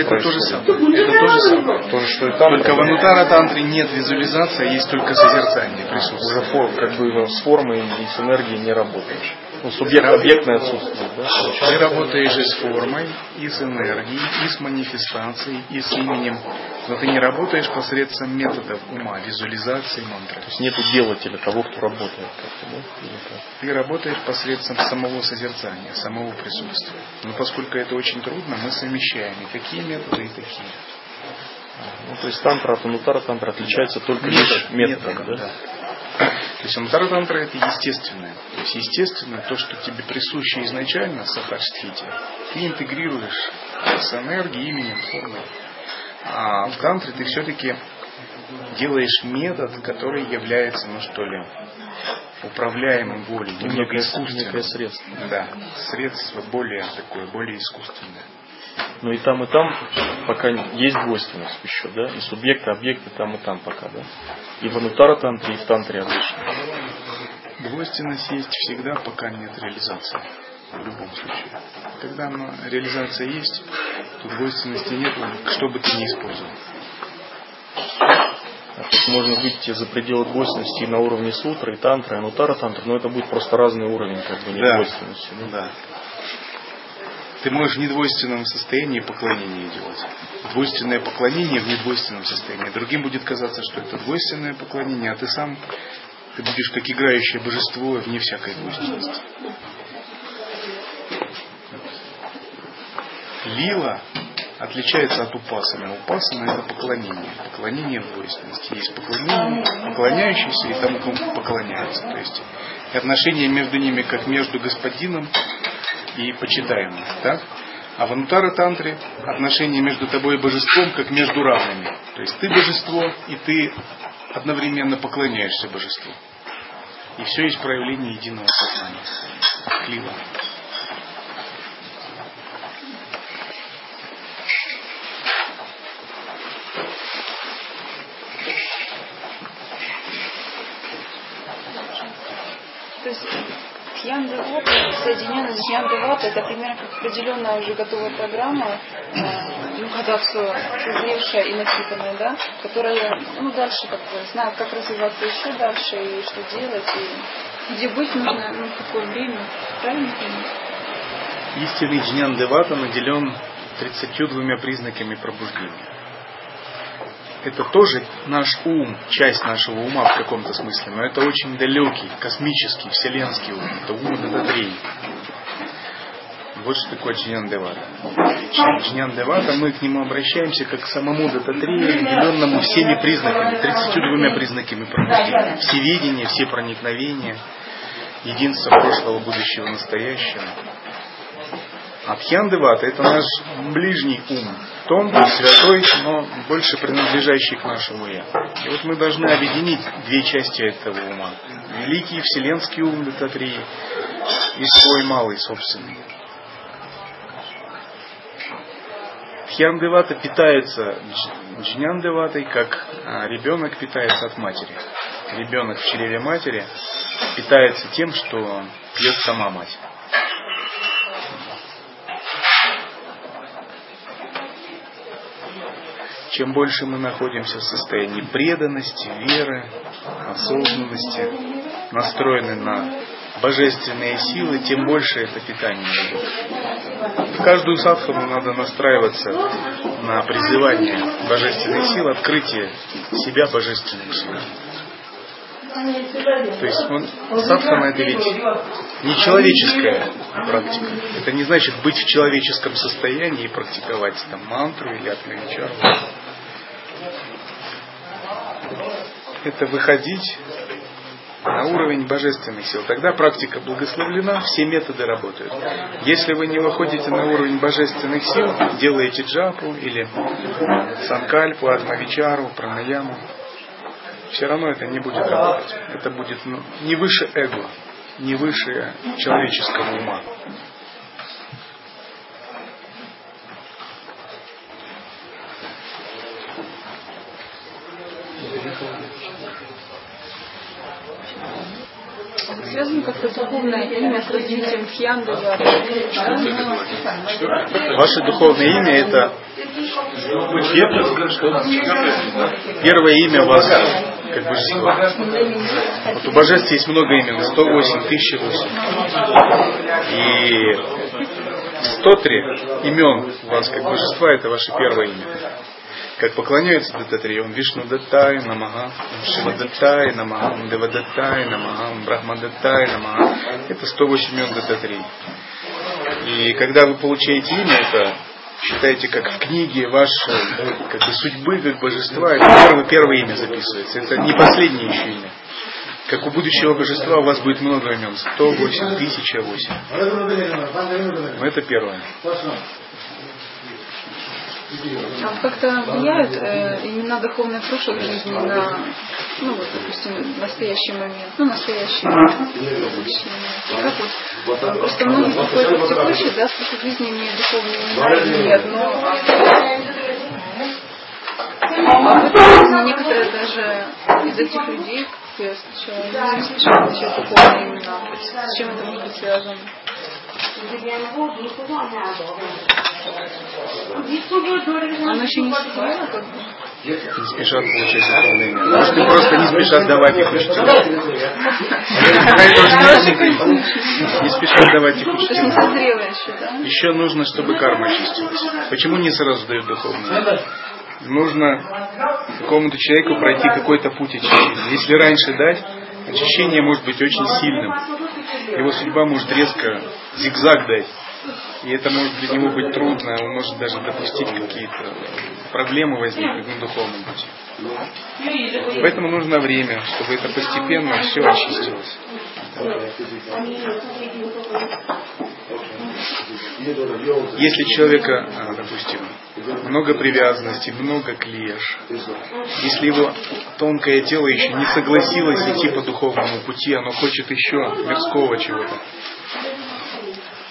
Это то же самое. Это то же самое. То же, что и там. Только в Анутара тантре нет визуализации, а есть только созерцание присутствия. Уже форм, как бы с формой и с энергией не работаешь. Ну, субъект, объектное отсутствие, да? Ты работаешь и с формой, и с энергией, и с манифестацией, и с именем. Но ты не работаешь посредством методов ума, визуализации мантры. То есть нету делателя, того, кто работает да? Ты работаешь посредством самого созерцания, самого присутствия. Но поскольку это очень трудно, мы совмещаем и такие методы, и такие. Ну, то есть тантра от анутара тантра отличается только лишь методом, методом, да? То есть анутара тантра это естественное. То есть естественное, то, что тебе присуще изначально, сахаштхити, ты интегрируешь с энергией, именем, формой. А в тантре ты все-таки делаешь метод, который является, ну что ли, управляемым волей, немного искусственным. некое средство. Да, средство более такое, более искусственное. Но и там, и там пока есть двойственность еще, да? И субъекты, объекты там, и там пока, да? И в анутара тантре, и в тантре обычно. Двойственность есть всегда, пока нет реализации. В любом случае. Когда она, реализация есть, то двойственности нет, что бы ты ни использовал. А можно выйти за пределы двойственности и на уровне сутры, и тантры, и анутара тантра, но это будет просто разный уровень как бы недвойственности. да? Да. Ты можешь в недвойственном состоянии поклонение делать. Двойственное поклонение в недвойственном состоянии. Другим будет казаться, что это двойственное поклонение, а ты сам ты будешь как играющее божество вне всякой двойственности. Лила отличается от упасаны. Упасана это поклонение. Поклонение в двойственности. Есть поклонение, поклоняющийся и тому, кому поклоняются. То есть отношения между ними как между господином и почитаемым. Так? А в Анутара Тантре отношения между тобой и божеством как между равными. То есть ты божество, и ты одновременно поклоняешься божеству. И все есть проявление единого сознания. Клива. То есть Хьян-Девота, соединенный с Хьян-Девота, это примерно как определенная уже готовая программа, э, ну, когда все созревшая и напитанная, да, которая, ну, дальше как бы знает, как развиваться еще дальше и что делать, и где быть нужно, ну, в какое время, правильно? Истинный джнян Девата наделен 32 признаками пробуждения. Это тоже наш ум, часть нашего ума в каком-то смысле, но это очень далекий, космический, вселенский ум. Это ум Дататрей. Вот что такое Джнян Девата. Джнян Девата, мы к нему обращаемся как к самому Дататрею, наделенному всеми признаками, 32 признаками пробуждения. Всеведение, все проникновения, единство прошлого, будущего, настоящего. Абхьяндевата – это наш ближний ум, тонкий, святой, но больше принадлежащий к нашему «я». И вот мы должны объединить две части этого ума. Великий вселенский ум Дататрии и свой малый собственный. Дхьяндевата питается дж- джняндеватой, как а, ребенок питается от матери. Ребенок в чреве матери питается тем, что пьет сама мать. Чем больше мы находимся в состоянии преданности, веры, осознанности, настроены на божественные силы, тем больше это питание будет. В каждую садхану надо настраиваться на призывание божественных сил, открытие себя божественным силам. То есть он, садхана это ведь не человеческая практика. Это не значит быть в человеческом состоянии и практиковать там мантру или атмавичару. Это выходить на уровень божественных сил. Тогда практика благословлена, все методы работают. Если вы не выходите на уровень божественных сил, делаете джапу или санкальпу, атмавичару, пранаяму, все равно это не будет работать. Это будет ну, не выше эго, не выше человеческого ума. Связано как-то духовное имя с развитием Хьян-Девата. Ваше духовное имя это Первое имя вас как божество. Вот у божеств есть много имен, 108, 1008. И 103 имен у вас как божества, это ваше первое имя. Как поклоняются Дататри, он Вишну Даттай Намага, Шива Даттай Намага, Дева Даттай Намага, Брахма Даттай Намага. Это 108 имен Дататри. И когда вы получаете имя, это считаете, как в книге вашей как бы судьбы, как божества, это первое, первое имя записывается. Это не последнее еще имя. Как у будущего божества у вас будет много имен. 108, 1008. Но это первое. А как-то влияют э, имена духовной прошлой жизни на, ну вот, допустим, настоящий момент, ну, настоящий будущий Как вот, э, просто многие приходят в текущий, да, в жизни имеют духовные имена, и не одно, а, а жизни некоторые даже из этих людей, я встречала, не слышала начать духовные имена. С чем это может быть связано? Оно еще не бы? Не спешат получать имя. Может, им просто не спешат давать их учителям. Не спешат давать их еще, нужно, чтобы карма очистилась. Почему не сразу дают духовное? Нужно какому-то человеку пройти какой-то путь очищения. Если раньше дать, очищение может быть очень сильным. Его судьба может резко зигзаг дать. И это может для него быть трудно, он может даже допустить какие-то проблемы возникнуть на духовном пути. Поэтому нужно время, чтобы это постепенно все очистилось. Если человека, а, допустим, много привязанностей, много клеш, если его тонкое тело еще не согласилось идти по духовному пути, оно хочет еще мирского чего-то,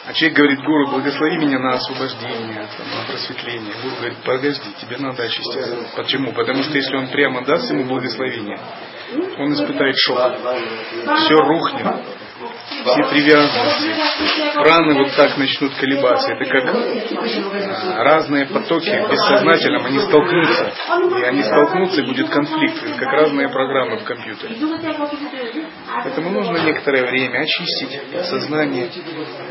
а человек говорит, гуру, благослови меня на освобождение, на просветление. Гуру говорит, подожди, тебе надо очиститься. Почему? Потому что если он прямо даст ему благословение, он испытает шок. Все рухнет. Все привязанности, раны вот так начнут колебаться. Это как а, разные потоки в бессознательном, они столкнутся. И они столкнутся, и будет конфликт. Это как разные программы в компьютере. Поэтому нужно некоторое время очистить сознание,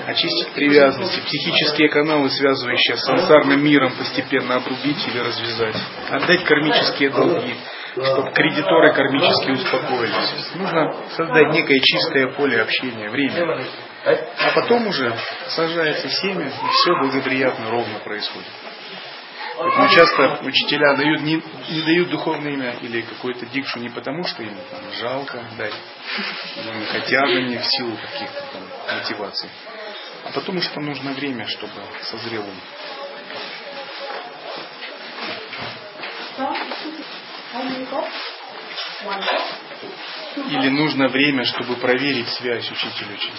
очистить привязанности, психические каналы, связывающие с сансарным миром, постепенно обрубить или развязать, отдать кармические долги, чтобы кредиторы кармически успокоились. Нужно создать некое чистое поле общения, время. А потом уже сажается семя, и все благоприятно, ровно происходит. Поэтому часто учителя дают, не, не дают духовное имя или какую-то дикшу не потому, что им там, жалко дать, или не хотят они в силу каких-то там мотиваций, а потому что нужно время, чтобы созрел ум. Или нужно время, чтобы проверить связь учитель-ученик.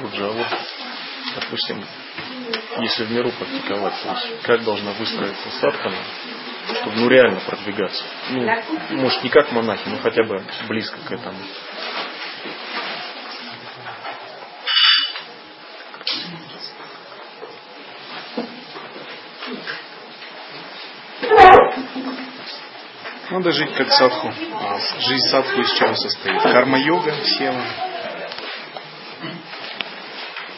Вот же, вот, допустим, если в миру практиковать, как должна выстроиться садхана, чтобы ну реально продвигаться. Ну, может, не как монахи, но хотя бы близко к этому. Надо жить как садху. А Жизнь садху из чего состоит? Карма-йога, сева,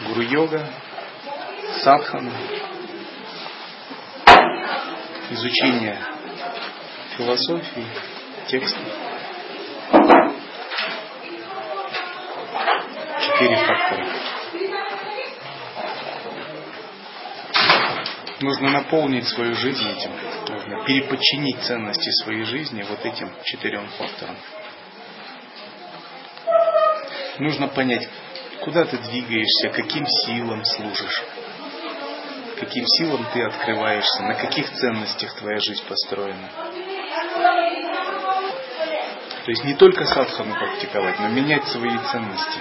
гуру-йога, садхана, изучение философии, текстов. Четыре фактора. Нужно наполнить свою жизнь этим. Нужно переподчинить ценности своей жизни вот этим четырем факторам. Нужно понять, куда ты двигаешься, каким силам служишь, каким силам ты открываешься, на каких ценностях твоя жизнь построена. То есть не только садхану практиковать, но менять свои ценности.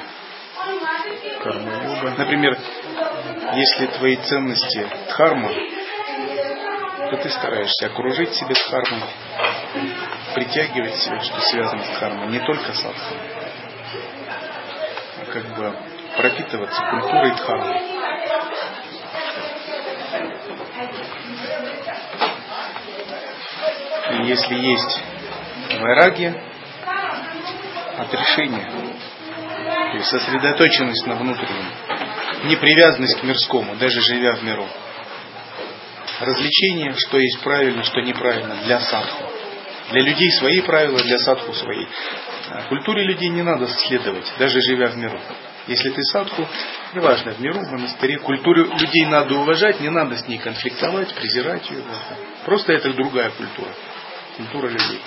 Карма-йога. Например, если твои ценности дхарма, то ты стараешься окружить себя дхармой, притягивать себя, что связано с дхармой, не только садханой, а как бы пропитываться культурой дхармы. И если есть вайраги, отрешение, то есть сосредоточенность на внутреннем, не привязанность к мирскому, даже живя в миру. Развлечение, что есть правильно, что неправильно для садху. Для людей свои правила, для садху свои. А культуре людей не надо следовать, даже живя в миру. Если ты садху, неважно, в миру, в монастыре, культуру людей надо уважать, не надо с ней конфликтовать, презирать ее. Просто это другая культура. Культура людей.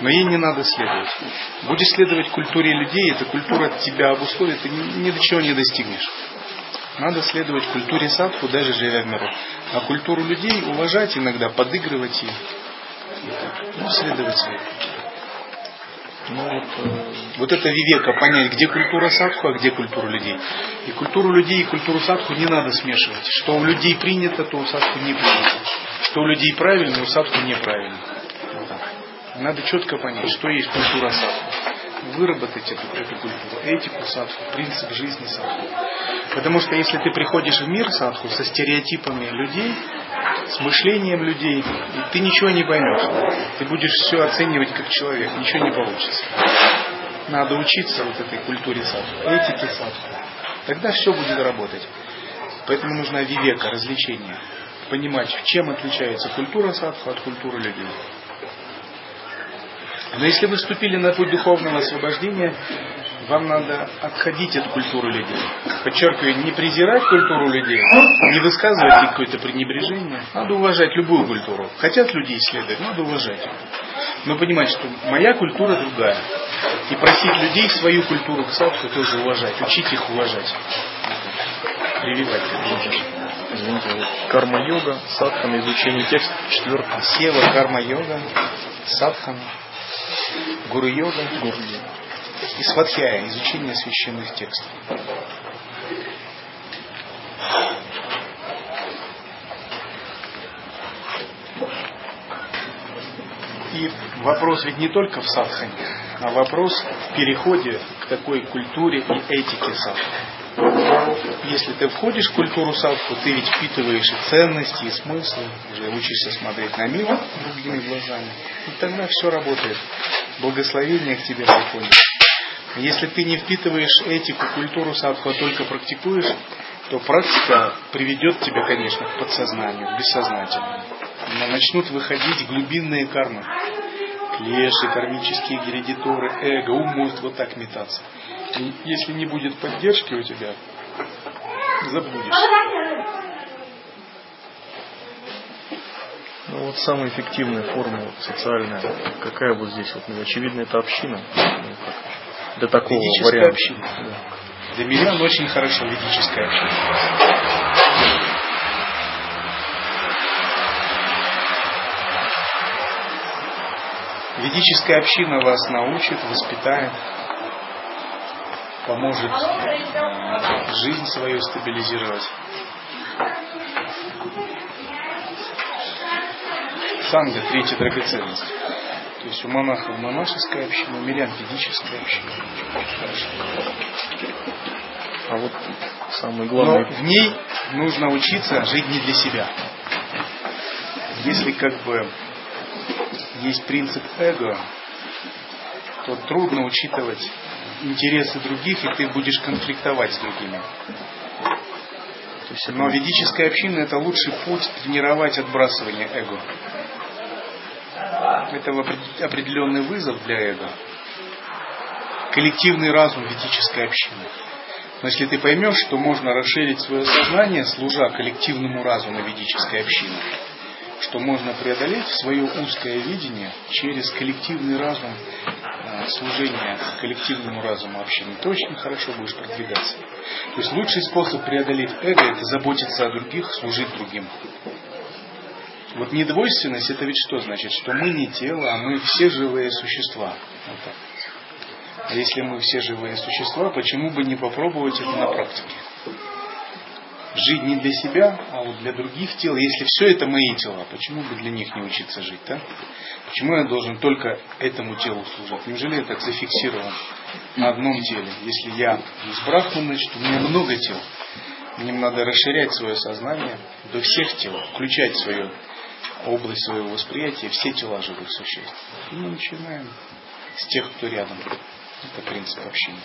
Но ей не надо следовать. Будешь следовать культуре людей, эта культура тебя обусловит, ты ни до чего не достигнешь. Надо следовать культуре садху, даже живя в миру. А культуру людей уважать иногда, подыгрывать. Ну, следовать своей. Ну, вот, э, вот это вивека, понять, где культура садху, а где культура людей. И культуру людей и культуру садху не надо смешивать. Что у людей принято, то у садху не принято. Что у людей правильно, у садху неправильно. Надо четко понять, что есть культура садху выработать эту, эту культуру, этику садху, принцип жизни садху. Потому что если ты приходишь в мир садху со стереотипами людей, с мышлением людей, и ты ничего не поймешь. Ты будешь все оценивать как человек, ничего не получится. Надо учиться вот этой культуре садху, этике садху. Тогда все будет работать. Поэтому нужна вивека, развлечение. Понимать, чем отличается культура садху от культуры людей. Но если вы вступили на путь духовного освобождения, вам надо отходить от культуры людей. Подчеркиваю, не презирать культуру людей, не высказывать какое-то пренебрежение. Надо уважать любую культуру. Хотят люди исследовать, надо уважать. Но понимать, что моя культура другая. И просить людей свою культуру к садху тоже уважать, учить их уважать. Прививать. Вот карма-йога, садхана, изучение текста, четвертое. Сева, карма-йога, садхана. Гуру-йога, гуру-йога. И сватхьяя, изучение священных текстов. И вопрос ведь не только в садхане, а вопрос в переходе к такой культуре и этике садханы. Если ты входишь в культуру садху, ты ведь впитываешь и ценности, и смыслы, уже учишься смотреть на мир другими глазами. И тогда все работает. Благословение к тебе приходит. Если ты не впитываешь этику, культуру садху, а только практикуешь, то практика приведет тебя, конечно, к подсознанию, к бессознательному. Но начнут выходить глубинные кармы. Клеши, кармические гередиторы, эго, ум может вот так метаться. И если не будет поддержки у тебя, забудешь. Ну вот самая эффективная форма вот, социальная, какая вот здесь? Вот, ну, очевидно, это община. Ну, как, до такого ведическая варианта. община. Да. Для мирян очень хорошо ведическая община. Ведическая община вас научит, воспитает, поможет жизнь свою стабилизировать. Санга – третья драгоценность. То есть у монахов монашеская община, у мирян ведическая община. А вот самый главный... Но в ней нужно учиться жить не для себя. Если как бы есть принцип эго, то трудно учитывать интересы других, и ты будешь конфликтовать с другими. Но ведическая община это лучший путь тренировать отбрасывание эго. Это определенный вызов для эго. Коллективный разум ведической общины. Но если ты поймешь, что можно расширить свое сознание, служа коллективному разуму ведической общины, что можно преодолеть свое узкое видение через коллективный разум э, служения коллективному разуму общины, ты очень хорошо будешь продвигаться. То есть лучший способ преодолеть эго – это заботиться о других, служить другим. Вот недвойственность это ведь что значит? Что мы не тело, а мы все живые существа. Вот так. А если мы все живые существа, почему бы не попробовать это на практике? Жить не для себя, а вот для других тел. Если все это мои тела, почему бы для них не учиться жить? Да? Почему я должен только этому телу служить? Неужели я так зафиксирован на одном теле? Если я из брахман, значит у меня много тел. Им надо расширять свое сознание до всех тел, включать в свою область своего восприятия все тела живых существ. И мы начинаем с тех, кто рядом. Это принцип общения.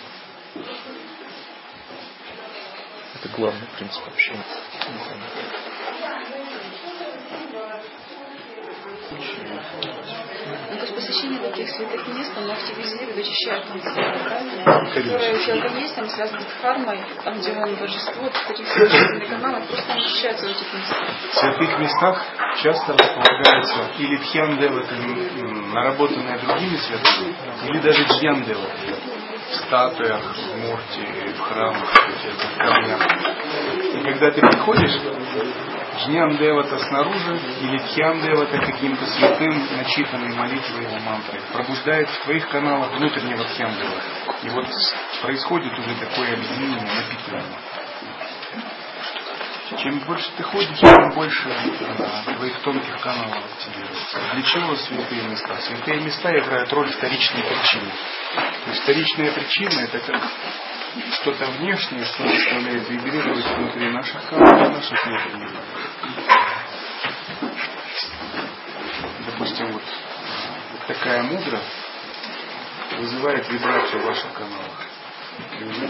Это главный принцип общения. Ну, то есть посещение таких святых мест, оно активизирует, очищает правильно? Которые у человека есть, там связаны с кармой, там, где он божество, таких священных каналов, просто он очищается в этих местах. В святых местах часто располагается или тхьяндева, это наработанная другими святыми, или даже джьяндева, в статуях, в мурте, в храмах, в камнях. И когда ты приходишь, Джнян Девата снаружи или Тхьян Девата каким-то святым, начитанной молитвой его мантрой пробуждает в твоих каналах внутреннего Девата. И вот происходит уже такое объединение, напитывание. Чем больше ты ходишь, тем больше да, твоих тонких каналов активируется. Для чего святые места? Святые места играют роль вторичной причины. То есть вторичная причина это как что-то внешнее, что заставляет вибрировать внутри наших каналов, наших внутренних. Допустим, вот, вот такая мудра вызывает вибрацию в ваших каналах.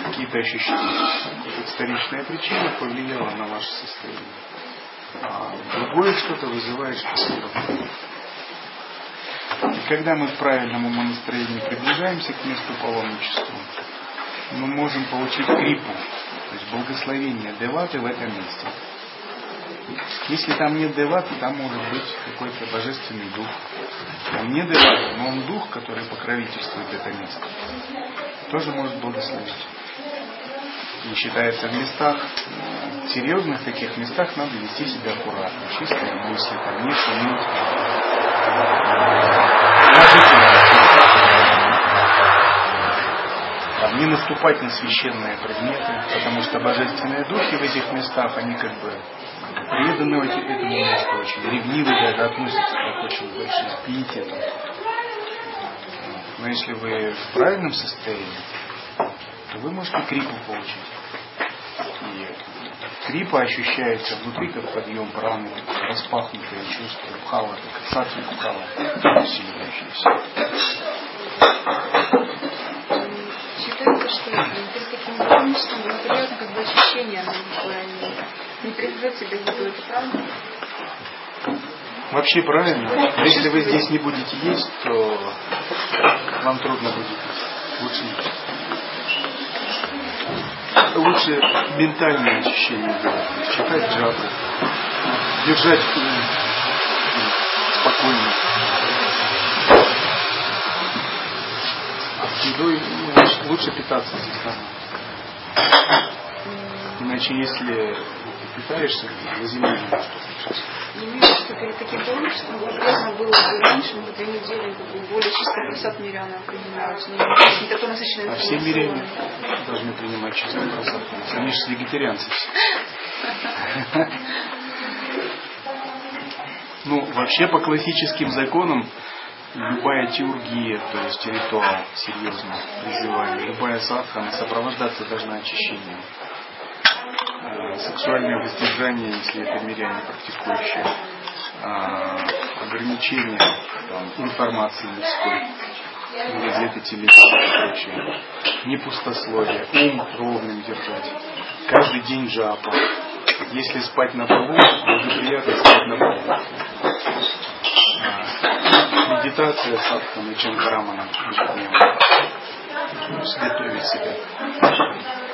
Какие-то ощущения. Вот вторичная причина повлияла на ваше состояние. А другое что-то вызывает что-то И когда мы в правильном умонастроении приближаемся к месту паломничества, мы можем получить крипу, то есть благословение деваты в этом месте. Если там нет деваты, там может быть какой-то божественный дух. Он не девата, но он дух, который покровительствует это место. Тоже может благословить. И считается в местах, серьезных таких местах надо вести себя аккуратно. Чистые мысли, там не шуметь. Там, не наступать на священные предметы, потому что божественные духи в этих местах, они как бы преданы этому месту, очень ревнивы даже относятся к очень большим пиететам. Но если вы в правильном состоянии, то вы можете крипу получить. И крипа ощущается внутри, как подъем праны, распахнутое чувство, бхава, как сатви бхава, усиливающееся считается, что перед таким паломничеством неприятно как бы ощущение, не приведет тебя в еду, это правда? Вообще правильно. Если вы здесь не будете есть, то вам трудно будет Лучше. Лучше ментальное ощущение делать. Читать джапу. Держать спокойно. едой лучше питаться здесь Иначе если питаешься, заземление не имею что перед таким творчеством полезно было бы раньше, на две недели, более чистый просад миряна принимать. Не такой насыщенный А все миряне должны принимать чистый просад. Они же вегетарианцы. Ну, вообще по классическим законам любая теургия, то есть ритуал серьезный, призывание, любая садхана сопровождаться должна очищением. Сексуальное воздержание, если это миряне практикующие, э, ограничение там, информации мирской, газеты, телевизор и прочее, не пустословие, ум ровным держать, каждый день жапа. Если спать на полу, благоприятно спать на полу медитация садхана и чанкарамана ежедневно. Готовить себя.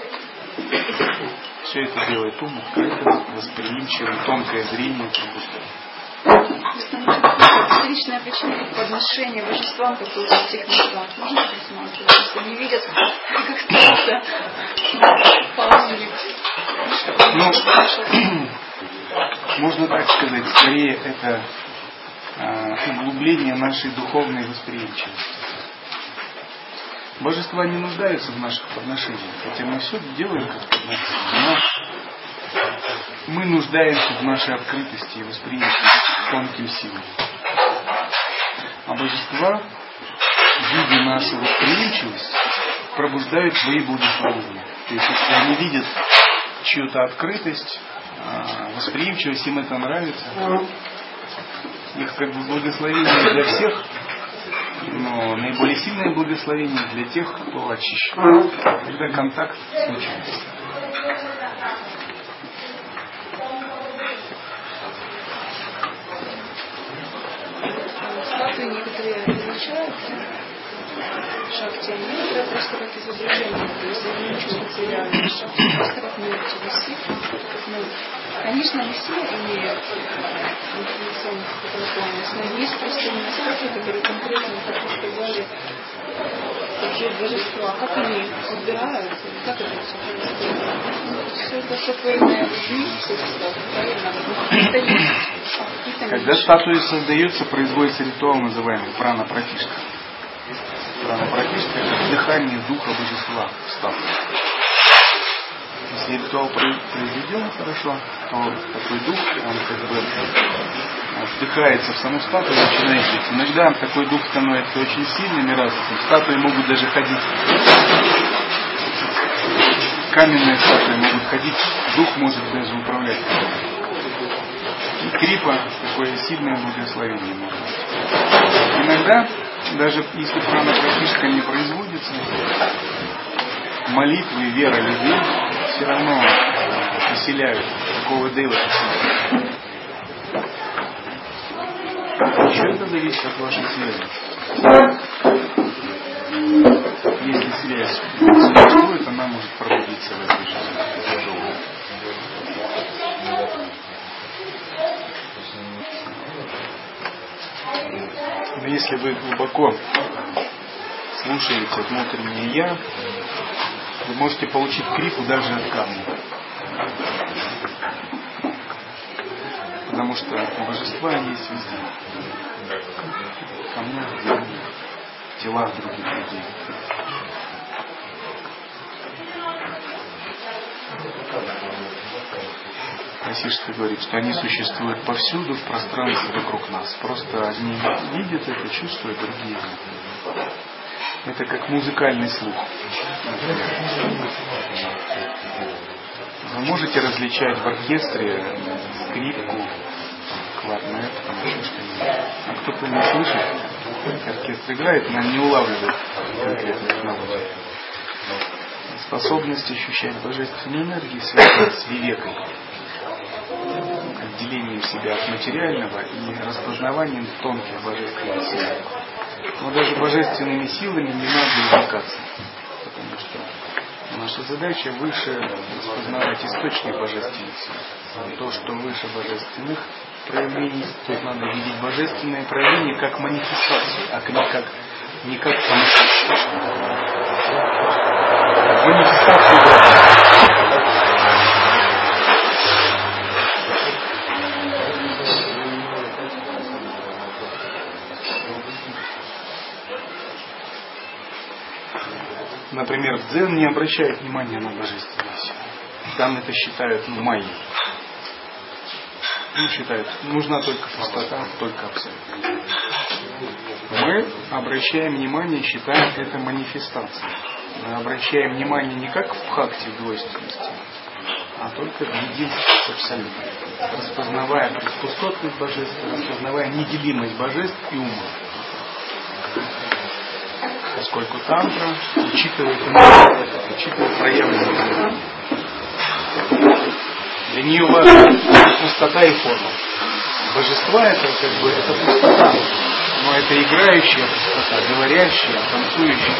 Все это делает ум открытым, восприимчивым, тонкое зрение Личная причина подношения божествам, которые в этих местах. Можно присматривать, если не видят, как паузник. Ну, можно так сказать, скорее это Э, углубление нашей духовной восприимчивости. Божества не нуждаются в наших подношениях, хотя мы все делаем как подношение, но мы нуждаемся в нашей открытости и восприимчивости к тонким силам. А божества, видя нашу восприимчивость, пробуждают свои благословения. То есть, если они видят чью-то открытость, а, восприимчивость, им это нравится. Их как бы благословение для всех, но наиболее сильное благословение для тех, кто очищен. Когда контакт случается. Статуи некоторые различаются шахте, они просто как изображение, то есть они не чувствуются реально. Шахте просто как мелочи висит, как мелочь. Конечно, они все какой-то плане, но есть просто статуи, которые конкретно, как вы сказали, такие божества. Как они подбирают, как это все происходит? Все это сотворенное людьми, все статуи, правильно? Когда статуи создаются, производится ритуал, называемый прана пратишка практически это дыхание духа божества в статуе. Если ритуал произведен хорошо, то такой дух, он как бы вдыхается в саму статую, начинает жить. Иногда такой дух становится очень сильным и развитым. Статуи могут даже ходить. Каменные статуи могут ходить, дух может даже управлять. И крипа такое сильное благословение может быть. Иногда даже если прана практически не производится, молитвы, вера людей все равно поселяют такого дева. Еще это зависит от вашей связи. Если связь существует, она может пробудиться в этой жизни. Но если вы глубоко слушаете внутреннее Я, вы можете получить крипу даже от камня. Потому что божества есть везде. В телах других людей. Васишка говорит, что они существуют повсюду в пространстве вокруг нас. Просто одни видят это, чувствуют, другие нет. Это как музыкальный слух. Вы можете различать в оркестре скрипку, кларнет. А кто-то не слышит, оркестр играет, но не улавливает конкретных нот. Способность ощущать божественную энергию связана с вивекой отделением себя от материального и распознаванием тонких божественных сил. Но даже божественными силами не надо увлекаться, потому что наша задача выше распознавать источник божественных сил. То, что выше божественных проявлений, то есть надо видеть божественные проявления как манифестацию, а не как, не как манифестацию например, дзен не обращают внимания на божественную силу. Там это считают ну, майей. Ну, считают, нужна только пустота, только абсолют. Мы обращаем внимание, считаем это манифестацией. Мы обращаем внимание не как в бхакти в двойственности, а только в единстве с абсолютом. Распознавая пустотность божества, распознавая неделимость божеств и ума поскольку тантра учитывает энергию, учитывает проявленные Для нее важна пустота и форма. Божества это как бы это пустота, но это играющая пустота, говорящая, танцующая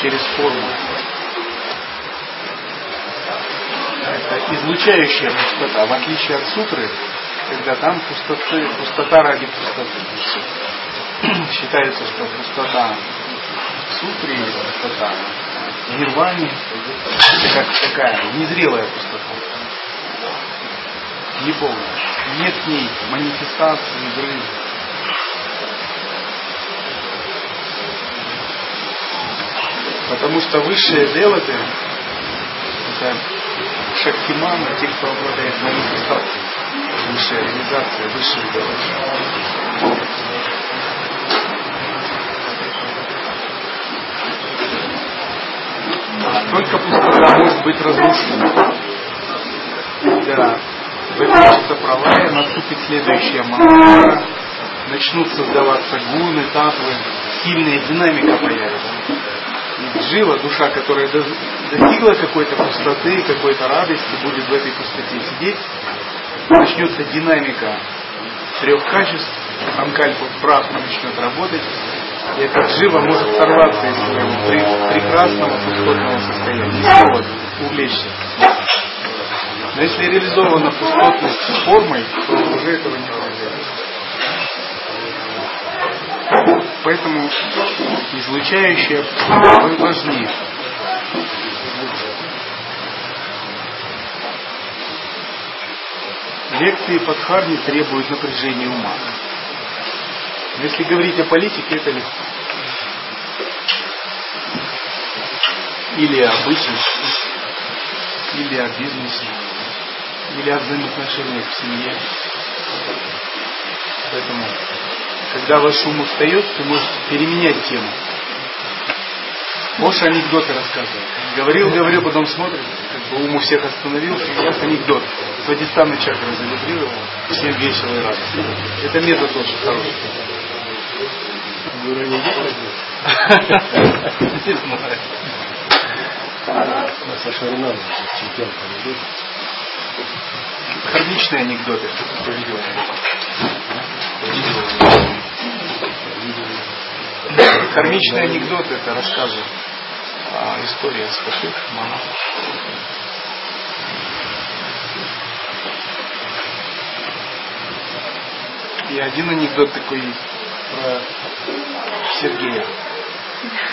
через форму. Это излучающая пустота, в отличие от сутры, когда там пустоты, пустота ради пустоты. Считается, что пустота сутре пустота, в нирване, это как такая незрелая пустота, неполная. Нет в ней манифестации, игры. Потому что высшие деваты это шактиманы, те, кто обладает манифестацией, высшая реализация, высшие деваты. Только пустота может быть разрушена. когда закончится пролая, наступит следующая манара, начнут создаваться гуны, татвы, сильная динамика появится. И джива, душа, которая достигла какой-то пустоты, какой-то радости, будет в этой пустоте сидеть, начнется динамика трех качеств, Анкальпа прах начнет работать, и этот джива может сорваться из своего прекрасного пустотного состояния, и снова увлечься. Но если реализована пустотность формой, то уже этого не произойдет. Поэтому излучающее важнее. Лекции Падхарни требуют напряжения ума. Если говорить о политике, это легко. Или о бытности, или о бизнесе, или о взаимоотношениях в семье. Поэтому, когда ваш ум устает, ты можешь переменять тему. Можешь анекдоты рассказывать. Говорил, говорил, потом смотрит, как бы ум у всех остановился, и сейчас анекдот. Свадистанный чакры завибрировал, всем весело и радостно. Это метод очень хороший. Гуру не Не знаю. Саша Рунан, чемпион по анекдотам. Кармичные анекдоты. Кармичные анекдоты это рассказы а, история святых монахов. И один анекдот такой есть про Сергея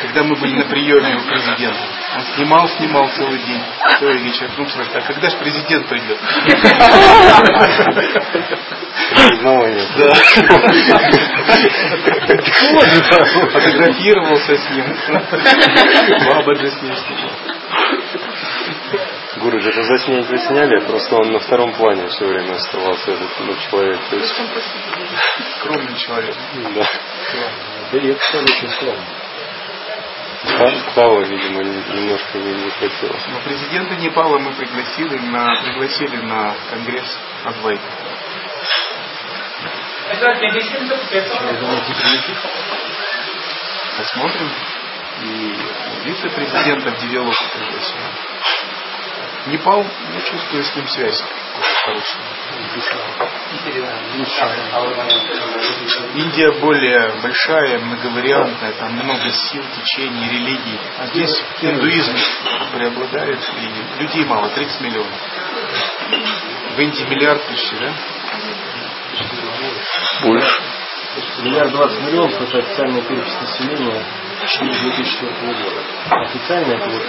когда мы были на приеме у президента. Он снимал, снимал целый день, целый вечер. Ну, спрашивает, а когда же президент придет? Да. Фотографировался с ним. Бабаджи с ним Гуру, это заснять засняли, просто он на втором плане все время оставался этот ну, человек. То есть... Скромный человек. Да. Да и это очень скромно. Павла, видимо, немножко не, не хватило. Но президента Непала мы пригласили на, пригласили на конгресс Адвайта. Посмотрим. И вице-президента в девелопу пригласили. Непал, я чувствую с ним связь Индия более большая, многовариантная, там много сил, течений, религий. А здесь индуизм преобладает, и людей мало, 30 миллионов. В Индии миллиард почти, да? Больше. Миллиард двадцать миллионов это официальный перечень населения 2004 года. Официально это вот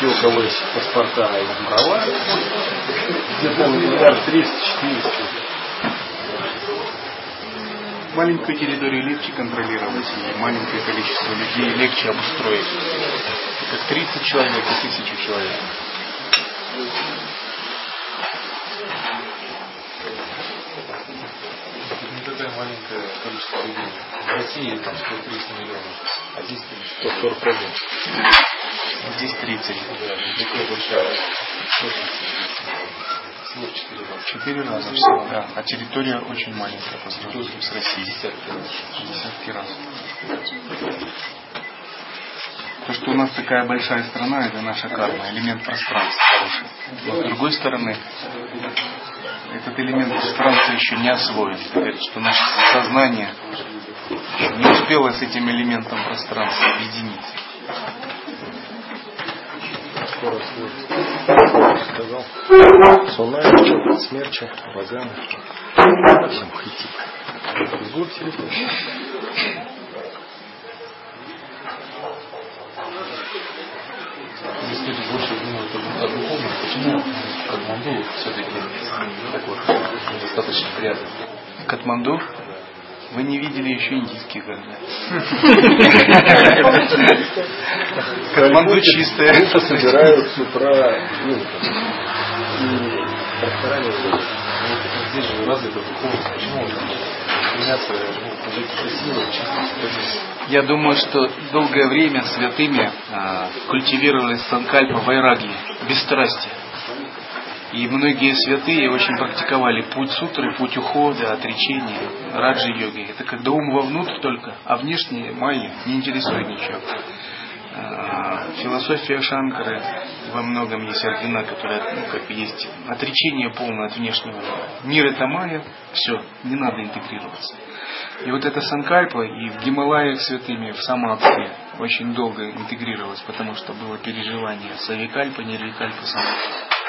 те, у кого есть паспорта и права, где-то миллиард триста, четыреста. Маленькую территорию легче контролировать, и маленькое количество людей легче обустроить. Как 30 человек и 1000 человек. Не такое маленькое количество людей. В России там 130 миллионов, а здесь 141. Здесь 30. Да, такая большая всего в 4 раза. Четыре раза всего, да. А территория очень маленькая по сравнению с Россией. Десятки раз. Десятки раз. То, что у нас такая большая страна, это наша карма, элемент пространства хороший. Но с другой стороны, этот элемент пространства еще не освоен. Говорит, что наше сознание не успело с этим элементом пространства свой сказал. Сунай, смерча, ваганы. Максим Хайтип. Сбор телефона. Здесь люди больше думают о духовном. Почему Катманду все-таки такой достаточно приятный? Катманду? Вы не видели еще индийских города. Катманду чистая. Люди собирают с утра и. Здесь же развита духовность. Почему Я думаю, что долгое время святыми а, культивировали санкальпа вайраги, бесстрастие. И многие святые очень практиковали путь сутры, путь ухода, отречения, раджи-йоги. Это когда ум вовнутрь только, а внешне майя не интересует ничего. А, философия Шанкары во многом есть ордена, которые ну, как есть отречение полное от внешнего мира. Мир это майя, все, не надо интегрироваться. И вот эта санкальпа и в Гималаях святыми, в Самадхи очень долго интегрировалась, потому что было переживание савикальпа, нервикальпа, самадхи.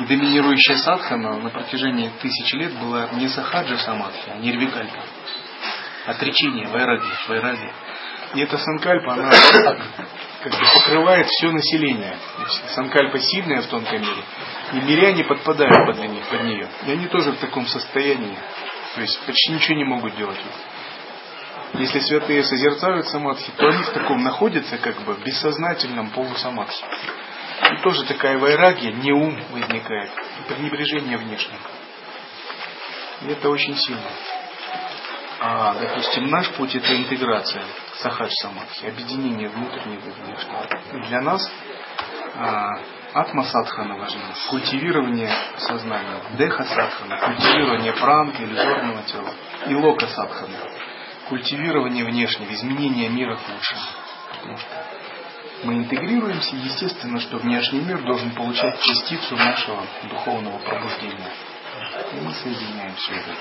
И доминирующая садхана на протяжении тысячи лет была не сахаджа самадхи, а нирвикальпа. Отречение, вайраги, вайраги. И эта санкальпа, она как бы покрывает все население. Санкальпа сильная в тонком мире. И миряне подпадают под, них, под нее. И они тоже в таком состоянии. То есть почти ничего не могут делать. Если святые созерцают самадхи, то они в таком находятся как бы в бессознательном полусамадхи. И тоже такая вайрагия, не ум возникает, пренебрежение внешним. И это очень сильно. А, допустим, наш путь это интеграция, сахадж самадхи, объединение внутреннего и внешнего. Для нас а, атма садхана важна, культивирование сознания, деха садхана, культивирование пранки, иллюзорного тела, и лока садхана, культивирование внешнего, изменение мира к лучшему. Потому что мы интегрируемся, естественно, что внешний мир должен получать частицу нашего духовного пробуждения. И мы соединяем все это.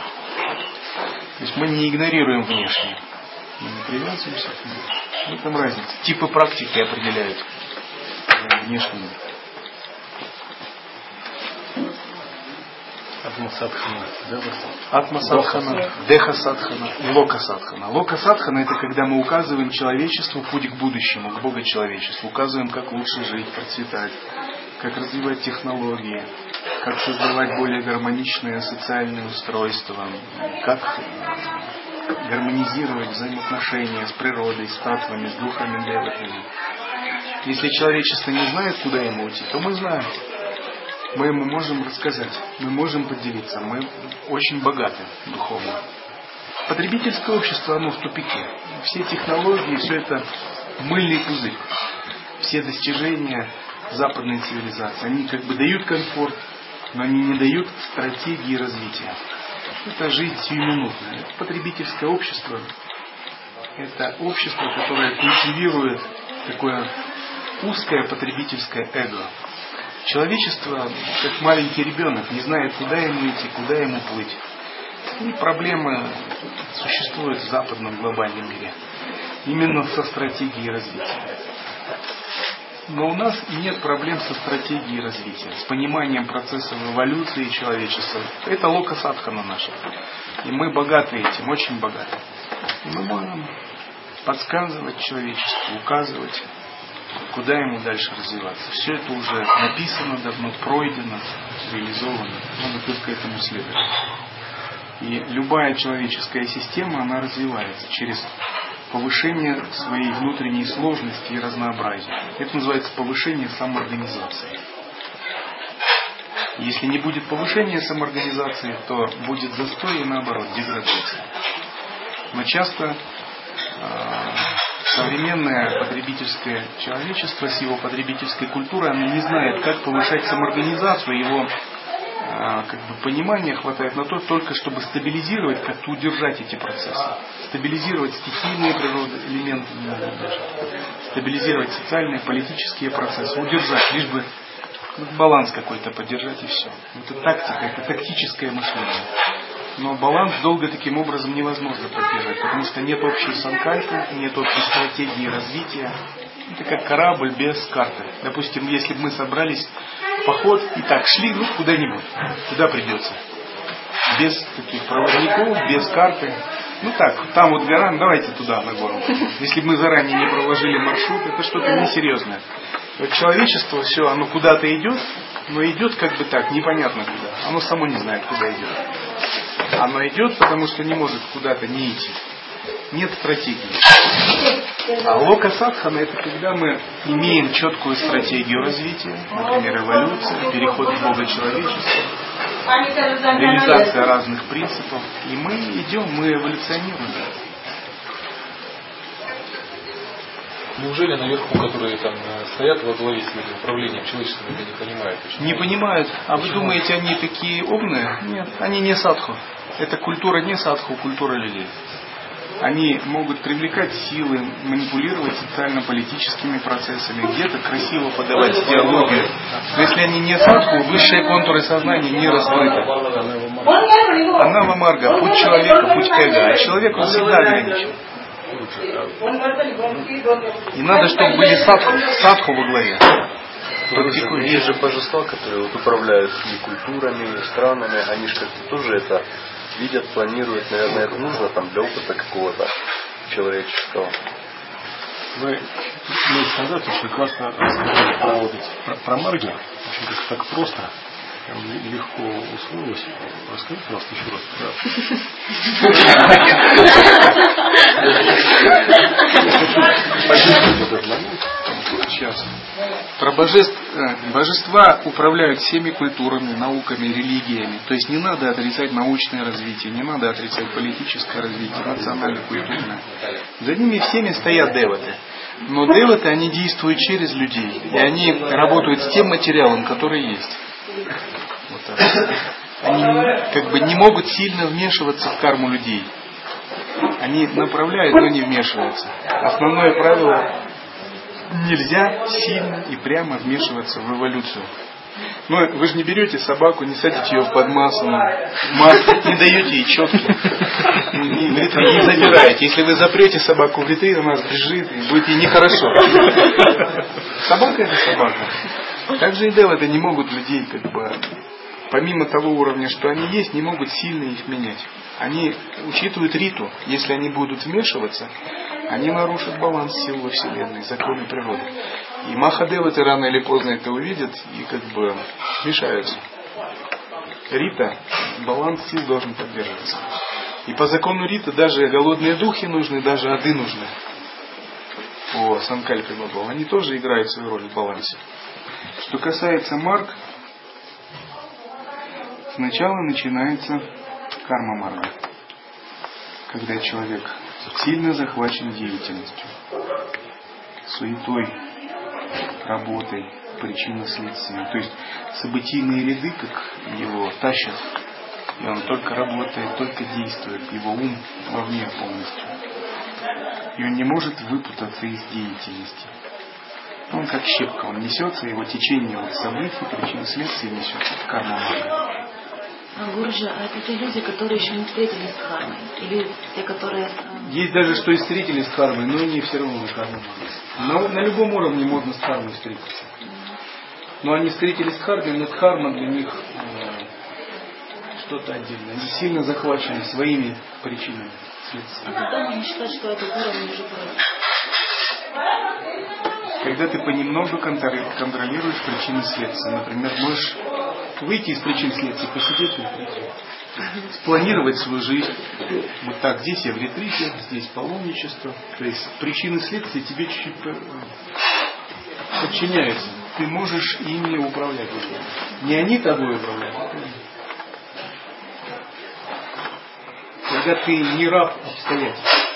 То есть мы не игнорируем внешнее. Мы не привязываемся к нему. В этом разница. Типы практики определяют внешний мир. Атмасадхана. Атмасадхана, Дехасадхана Локасадхана. Локасадхана это когда мы указываем человечеству путь к будущему, к богочеловечеству. Указываем, как лучше жить, процветать, как развивать технологии, как создавать более гармоничное социальное устройство, как гармонизировать взаимоотношения с природой, с татвами, с духами, деватами. Если человечество не знает, куда ему идти, то мы знаем мы ему можем рассказать, мы можем поделиться, мы очень богаты духовно. Потребительское общество, оно в тупике. Все технологии, все это мыльный пузырь. Все достижения западной цивилизации, они как бы дают комфорт, но они не дают стратегии развития. Это жизнь сиюминутная. Это потребительское общество. Это общество, которое культивирует такое узкое потребительское эго. Человечество, как маленький ребенок, не знает, куда ему идти, куда ему плыть. И проблемы существуют в западном глобальном мире. Именно со стратегией развития. Но у нас нет проблем со стратегией развития, с пониманием процессов эволюции человечества. Это лока садхана наша. И мы богаты этим, очень богаты. И мы можем подсказывать человечеству, указывать куда ему дальше развиваться. Все это уже написано давно, пройдено, реализовано. Надо только этому следовать. И любая человеческая система, она развивается через повышение своей внутренней сложности и разнообразия. Это называется повышение самоорганизации. Если не будет повышения самоорганизации, то будет застой и наоборот деградация. Но часто а, современное потребительское человечество с его потребительской культурой, оно не знает, как повышать самоорганизацию, его а, как бы понимания хватает на то, только чтобы стабилизировать, как-то удержать эти процессы. Стабилизировать стихийные природы, элементы, стабилизировать социальные, политические процессы, удержать, лишь бы баланс какой-то поддержать и все. Это тактика, это тактическое мышление. Но баланс долго таким образом невозможно поддержать, потому что нет общей санкальпы, нет общей стратегии развития. Это как корабль без карты. Допустим, если бы мы собрались в поход и так шли, ну, куда-нибудь, куда придется. Без таких проводников, без карты. Ну так, там вот гора, ну давайте туда, на гору. Если бы мы заранее не проложили маршрут, это что-то несерьезное. Вот человечество, все, оно куда-то идет, но идет как бы так, непонятно куда. Оно само не знает, куда идет. Оно идет, потому что не может куда-то не идти. Нет стратегии. А лока садхана это когда мы имеем четкую стратегию развития, например, эволюция, переход в Бога человечества, реализация разных принципов. И мы идем, мы эволюционируем. Неужели наверху, которые там э, стоят во главе с этим управлением человечеством, это не понимают? Не понимают. А вы думаете, они такие умные? Нет, они не садху. Это культура не садху, культура людей. Они могут привлекать силы, манипулировать социально-политическими процессами, где-то красиво подавать идеологию. Но если они не садху, высшие контуры сознания не раскрыты. Анава Марга, путь человека, путь к эго. А человек он всегда ограничен. И надо, чтобы были садху, садху во главе. Есть же божества, которые вот управляют и культурами, и странами, они же как-то тоже это видят, планируют, наверное, это нужно там для опыта какого-то человеческого. Вы месяц назад очень классно рассказали про, про, про марги. Очень как так просто, прям легко усвоилось. Расскажите, пожалуйста, еще раз. Сейчас. Про божеств, э, божества управляют всеми культурами, науками, религиями. То есть не надо отрицать научное развитие, не надо отрицать политическое развитие, национально-культурное. За ними всеми стоят деваты. Но деваты, они действуют через людей. И они работают с тем материалом, который есть. Вот так. Они как бы не могут сильно вмешиваться в карму людей. Они направляют, но не вмешиваются. Основное правило нельзя сильно и прямо вмешиваться в эволюцию. Но вы же не берете собаку, не садите ее в подмасу, маску, не даете ей четки, не, не забираете. Если вы запрете собаку в ретрит, она сбежит, и будет ей нехорошо. Собака это собака. Также и девы это не могут людей как бы помимо того уровня, что они есть, не могут сильно их менять. Они учитывают риту. Если они будут вмешиваться, они нарушат баланс сил во Вселенной, законы природы. И Махадевы-то рано или поздно это увидят и как бы мешаются. Рита, баланс сил должен поддерживаться. И по закону Рита даже голодные духи нужны, даже ады нужны. По Санкальпе Бабал. Они тоже играют свою роль в балансе. Что касается Марк, сначала начинается карма Марга. Когда человек сильно захвачен деятельностью, суетой, работой, причинно следствием. То есть событийные ряды, как его тащат, и он только работает, только действует, его ум вовне полностью. И он не может выпутаться из деятельности. Он как щепка, он несется, его течение вот событий, причин следствия несет карма мага. А Гурджа, а это те люди, которые еще не встретились с кармой? Или те, которые... Э, Есть даже, что и встретились с кармой, но они все равно на карму Но на любом уровне можно с кармой встретиться. Но они встретились с кармой, но карма для них э, что-то отдельное. Они сильно захвачены своими причинами. А когда можно считать, что этот уровень уже пройден? Когда ты понемногу контролируешь причины следствия. Например, можешь выйти из причин следствия, посидеть в ретрите. Спланировать свою жизнь. Вот так, здесь я в ретрите, здесь паломничество. То есть причины следствия тебе чуть-чуть подчиняются. Ты можешь ими управлять. Не они тобой управляют. Когда ты не раб обстоятельств.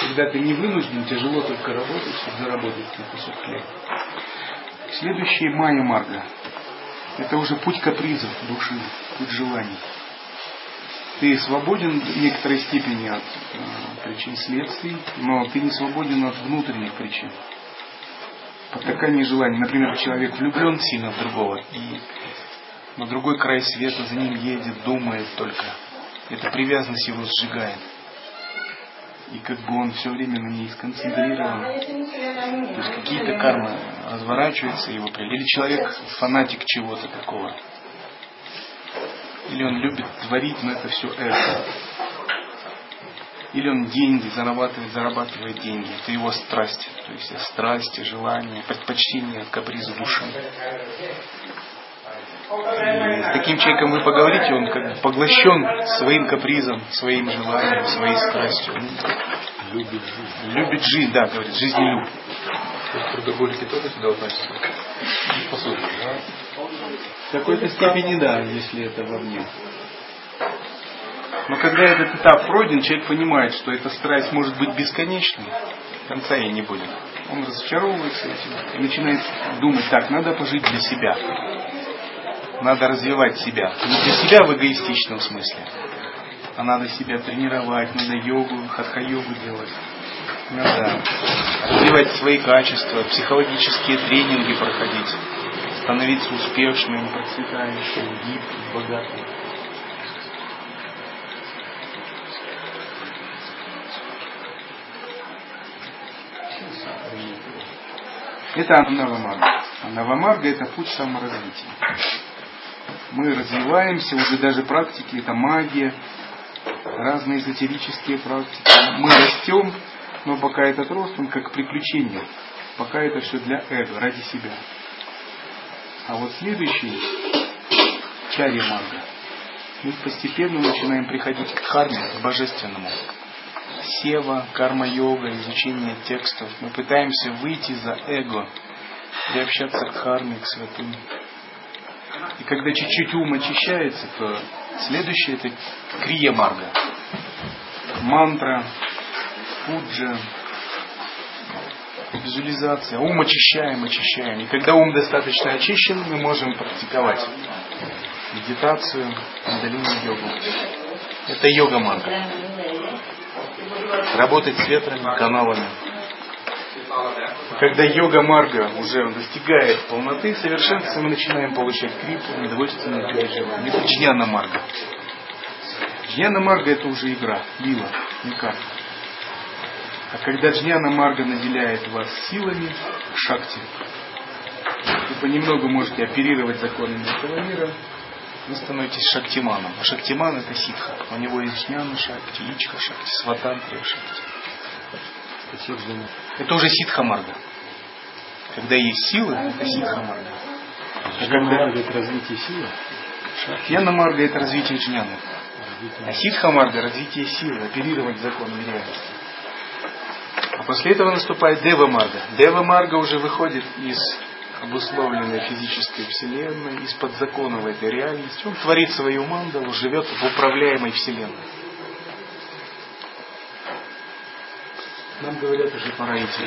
Когда ты не вынужден, тяжело только работать, чтобы заработать на кусок хлеба. Следующий Майя Марга. Это уже путь капризов души, путь желаний. Ты свободен в некоторой степени от э, причин следствий, но ты не свободен от внутренних причин. Потакание желаний. Например, человек влюблен сильно в другого, и на другой край света за ним едет, думает только. Эта привязанность его сжигает и как бы он все время на ней сконцентрирован. То есть какие-то кармы разворачиваются его Или человек фанатик чего-то такого. Или он любит творить, но это все эго. Или он деньги зарабатывает, зарабатывает деньги. Это его страсть. То есть страсти, желания, предпочтения, капризы души. С таким человеком вы поговорите, он как бы поглощен своим капризом, своим желанием, своей страстью. Любит жизнь. Любит жизнь, да, говорит, жизнелюб. Трудоголики тоже сюда относятся? По сути, да? В какой-то степени да, если это вовне. Но когда этот этап пройден, человек понимает, что эта страсть может быть бесконечной, конца ей не будет. Он разочаровывается этим и начинает думать, так, надо пожить для себя. Надо развивать себя. Не для себя в эгоистичном смысле, а надо себя тренировать, надо йогу, хатха-йогу делать. Надо развивать свои качества, психологические тренинги проходить, становиться успешным, процветающим, гибким, богатым. Это Анавамарга. Анавамарга – это путь саморазвития. Мы развиваемся, уже даже практики, это магия, разные эзотерические практики. Мы растем, но пока этот рост, он как приключение. Пока это все для эго, ради себя. А вот следующий, чари марга, мы постепенно начинаем приходить к харме, к божественному. Сева, карма-йога, изучение текстов. Мы пытаемся выйти за эго, приобщаться к харме, к святым. И когда чуть-чуть ум очищается, то следующее это крия марга. Мантра, пуджа, визуализация. Ум очищаем, очищаем. И когда ум достаточно очищен, мы можем практиковать медитацию, кундалини йогу. Это йога марга. Работать с ветрами, каналами. Когда йога марга уже достигает полноты, совершенства, мы начинаем получать крипу, недовольственное переживание. Это джняна марга. Джняна марга это уже игра, лила, карта. А когда джняна марга наделяет вас силами, шакти, вы понемногу можете оперировать законами этого мира, вы становитесь шактиманом. А шактиман это ситха. У него есть джняна шакти, ичха шакти, сватантрия шакти. Это уже ситха марга. Когда есть силы, это ситха марга. А когда это развитие силы? Шахьяна марга это развитие джняны. А ситха марга развитие силы, оперировать законами реальности. А после этого наступает Дева Марга. Дева Марга уже выходит из обусловленной физической вселенной, из-под законов этой реальности. Он творит свою мандалу, живет в управляемой вселенной. Нам говорят, уже пора идти.